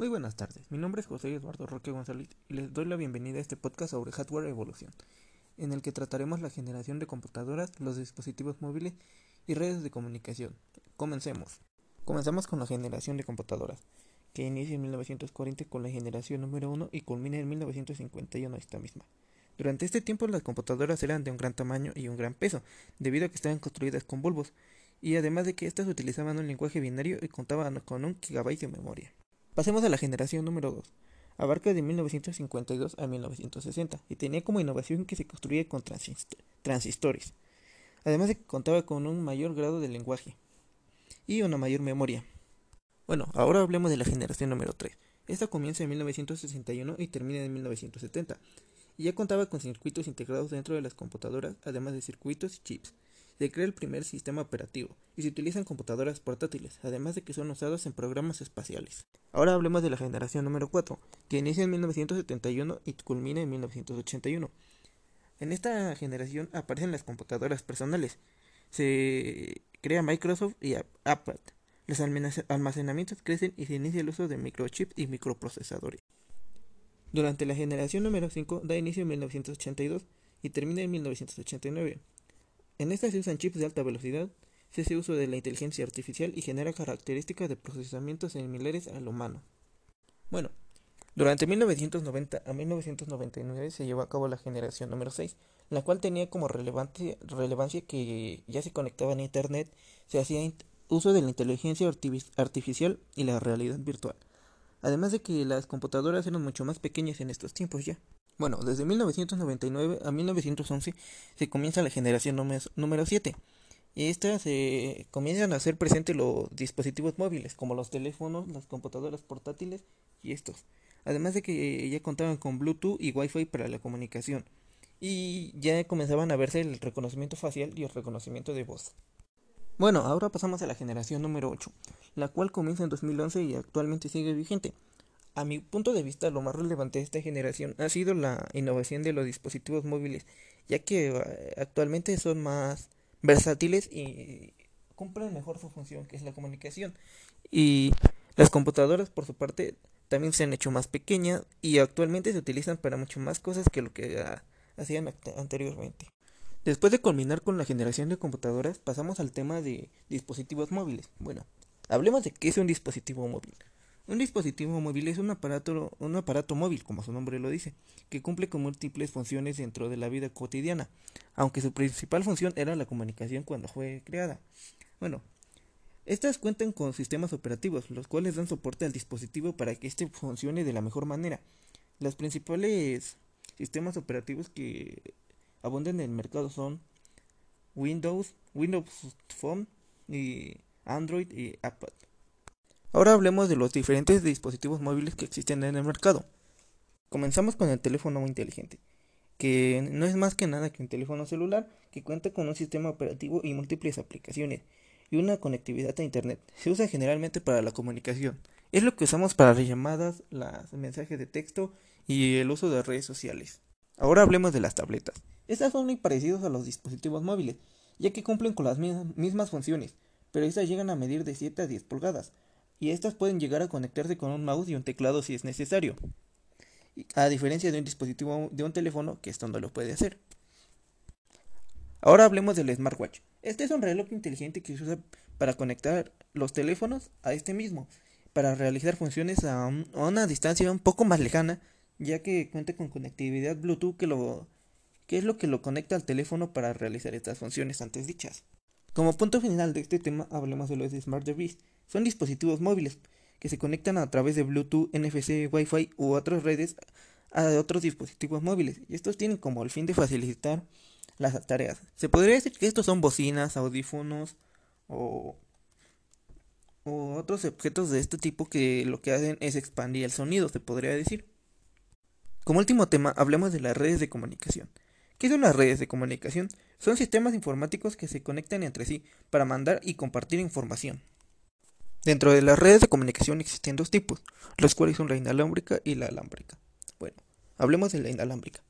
Muy buenas tardes, mi nombre es José Eduardo Roque González y les doy la bienvenida a este podcast sobre hardware evolución, en el que trataremos la generación de computadoras, los dispositivos móviles y redes de comunicación. Comencemos. Comenzamos con la generación de computadoras, que inicia en 1940 con la generación número 1 y culmina en 1951 esta misma. Durante este tiempo las computadoras eran de un gran tamaño y un gran peso, debido a que estaban construidas con bulbos, y además de que éstas utilizaban un lenguaje binario y contaban con un gigabyte de memoria. Pasemos a la generación número 2. Abarca de 1952 a 1960 y tenía como innovación que se construía con transistores, además de que contaba con un mayor grado de lenguaje y una mayor memoria. Bueno, ahora hablemos de la generación número 3. Esta comienza en 1961 y termina en 1970 y ya contaba con circuitos integrados dentro de las computadoras, además de circuitos y chips se crea el primer sistema operativo y se utilizan computadoras portátiles, además de que son usadas en programas espaciales. Ahora hablemos de la generación número 4, que inicia en 1971 y culmina en 1981. En esta generación aparecen las computadoras personales. Se crea Microsoft y Apple. Los almacenamientos crecen y se inicia el uso de microchips y microprocesadores. Durante la generación número 5 da inicio en 1982 y termina en 1989. En esta se usan chips de alta velocidad, se hace uso de la inteligencia artificial y genera características de procesamiento similares al humano. Bueno, durante 1990 a 1999 se llevó a cabo la generación número 6, la cual tenía como relevante, relevancia que ya se conectaba a Internet, se hacía uso de la inteligencia artificial y la realidad virtual. Además de que las computadoras eran mucho más pequeñas en estos tiempos ya. Bueno, desde 1999 a 1911 se comienza la generación número 7. Y esta se comienzan a hacer presentes los dispositivos móviles, como los teléfonos, las computadoras portátiles y estos. Además de que ya contaban con Bluetooth y Wi-Fi para la comunicación. Y ya comenzaban a verse el reconocimiento facial y el reconocimiento de voz. Bueno, ahora pasamos a la generación número 8, la cual comienza en 2011 y actualmente sigue vigente. A mi punto de vista, lo más relevante de esta generación ha sido la innovación de los dispositivos móviles, ya que eh, actualmente son más versátiles y cumplen mejor su función, que es la comunicación. Y las computadoras, por su parte, también se han hecho más pequeñas y actualmente se utilizan para mucho más cosas que lo que ah, hacían anteriormente. Después de culminar con la generación de computadoras, pasamos al tema de dispositivos móviles. Bueno, hablemos de qué es un dispositivo móvil. Un dispositivo móvil es un aparato, un aparato móvil, como su nombre lo dice, que cumple con múltiples funciones dentro de la vida cotidiana, aunque su principal función era la comunicación cuando fue creada. Bueno, estas cuentan con sistemas operativos, los cuales dan soporte al dispositivo para que éste funcione de la mejor manera. Los principales sistemas operativos que abundan en el mercado son Windows, Windows Phone y Android y Apple. Ahora hablemos de los diferentes dispositivos móviles que existen en el mercado. Comenzamos con el teléfono inteligente, que no es más que nada que un teléfono celular que cuenta con un sistema operativo y múltiples aplicaciones y una conectividad a internet. Se usa generalmente para la comunicación. Es lo que usamos para las llamadas, los mensajes de texto y el uso de redes sociales. Ahora hablemos de las tabletas. Estas son muy parecidas a los dispositivos móviles, ya que cumplen con las mismas funciones, pero estas llegan a medir de 7 a 10 pulgadas, y estas pueden llegar a conectarse con un mouse y un teclado si es necesario, a diferencia de un dispositivo de un teléfono que esto no lo puede hacer. Ahora hablemos del smartwatch. Este es un reloj inteligente que se usa para conectar los teléfonos a este mismo, para realizar funciones a, una distancia un poco más lejana, ya que cuenta con conectividad Bluetooth que, lo, que es lo que lo conecta al teléfono para realizar estas funciones antes dichas. Como punto final de este tema, hablemos de los Smart Device. Son dispositivos móviles que se conectan a través de Bluetooth, NFC, Wi-Fi u otras redes a otros dispositivos móviles. Y estos tienen como el fin de facilitar las tareas. Se podría decir que estos son bocinas, audífonos o, o otros objetos de este tipo que lo que hacen es expandir el sonido, se podría decir. Como último tema, hablemos de las redes de comunicación. ¿Qué son las redes de comunicación? Son sistemas informáticos que se conectan entre sí para mandar y compartir información. Dentro de las redes de comunicación existen dos tipos, los cuales son la inalámbrica y la alámbrica. Bueno, hablemos de la inalámbrica.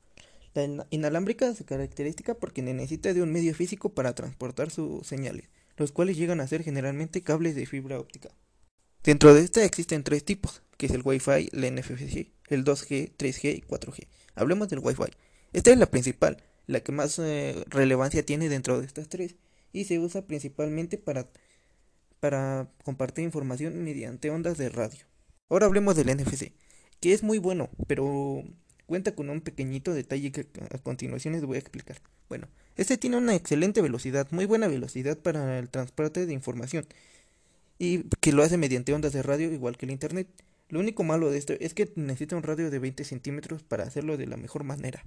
La inalámbrica se caracteriza porque necesita de un medio físico para transportar sus señales, los cuales llegan a ser generalmente cables de fibra óptica. Dentro de esta existen tres tipos, que es el Wi-Fi, el NFC, el 2G, 3G y 4G. Hablemos del Wi-Fi. Esta es la principal, la que más eh, relevancia tiene dentro de estas tres y se usa principalmente para, para compartir información mediante ondas de radio. Ahora hablemos del NFC, que es muy bueno, pero cuenta con un pequeñito detalle que a continuación les voy a explicar. Bueno, este tiene una excelente velocidad, muy buena velocidad para el transporte de información y que lo hace mediante ondas de radio igual que el internet. Lo único malo de esto es que necesita un radio de 20 centímetros para hacerlo de la mejor manera.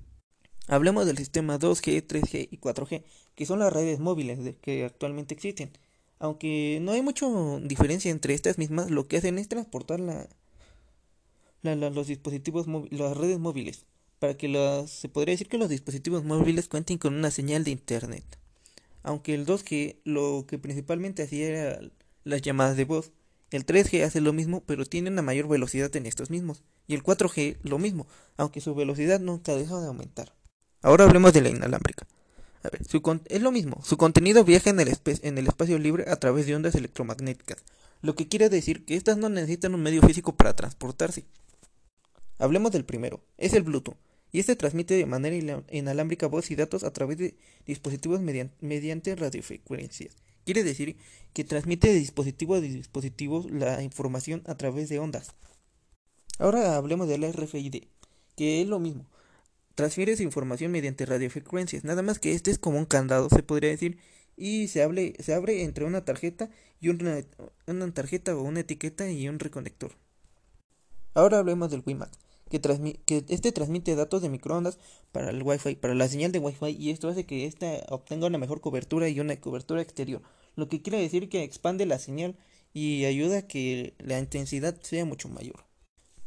Hablemos del sistema 2G, 3G y 4G, que son las redes móviles que actualmente existen. Aunque no hay mucha diferencia entre estas mismas, lo que hacen es transportar la, los dispositivos las redes móviles para que las, se podría decir que los dispositivos móviles cuenten con una señal de internet. Aunque el 2G lo que principalmente hacía era las llamadas de voz, el 3G hace lo mismo pero tiene una mayor velocidad en estos mismos, y el 4G lo mismo, aunque su velocidad nunca deja de aumentar. Ahora hablemos de la inalámbrica. Es lo mismo, su contenido viaja en el, espacio libre a través de ondas electromagnéticas, lo que quiere decir que estas no necesitan un medio físico para transportarse. Hablemos del primero, es el Bluetooth, y este transmite de manera inalámbrica voz y datos a través de dispositivos mediante radiofrecuencias. Quiere decir que transmite de dispositivo a dispositivo la información a través de ondas. Ahora hablemos del RFID, que es lo mismo. Transfiere su información mediante radiofrecuencias, nada más que este es como un candado, se podría decir, y se, abre, se abre entre una tarjeta y una, una tarjeta o una etiqueta y un reconector. Ahora hablemos del WiMAX que, que este transmite datos de microondas para el Wi-Fi, para la señal de Wi-Fi y esto hace que ésta obtenga una mejor cobertura y una cobertura exterior, lo que quiere decir que expande la señal y ayuda a que la intensidad sea mucho mayor.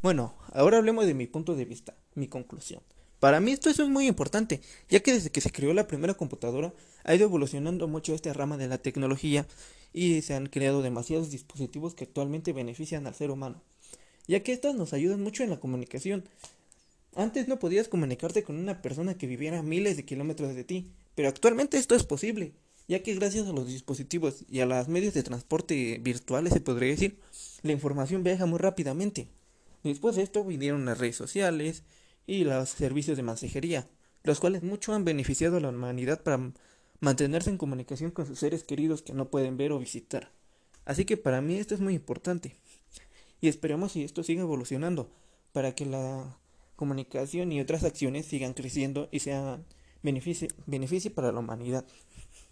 Bueno, ahora hablemos de mi punto de vista, mi conclusión. Para mí esto es muy importante, ya que desde que se creó la primera computadora ha ido evolucionando mucho esta rama de la tecnología y se han creado demasiados dispositivos que actualmente benefician al ser humano ya que estas nos ayudan mucho en la comunicación. Antes no podías comunicarte con una persona que viviera miles de kilómetros de ti, pero actualmente esto es posible, ya que gracias a los dispositivos y a los medios de transporte virtuales, se podría decir, la información viaja muy rápidamente. Después de esto vinieron las redes sociales y los servicios de mensajería, los cuales mucho han beneficiado a la humanidad para mantenerse en comunicación con sus seres queridos que no pueden ver o visitar. Así que para mí esto es muy importante y esperemos que esto siga evolucionando para que la comunicación y otras acciones sigan creciendo y sean beneficio, beneficio para la humanidad.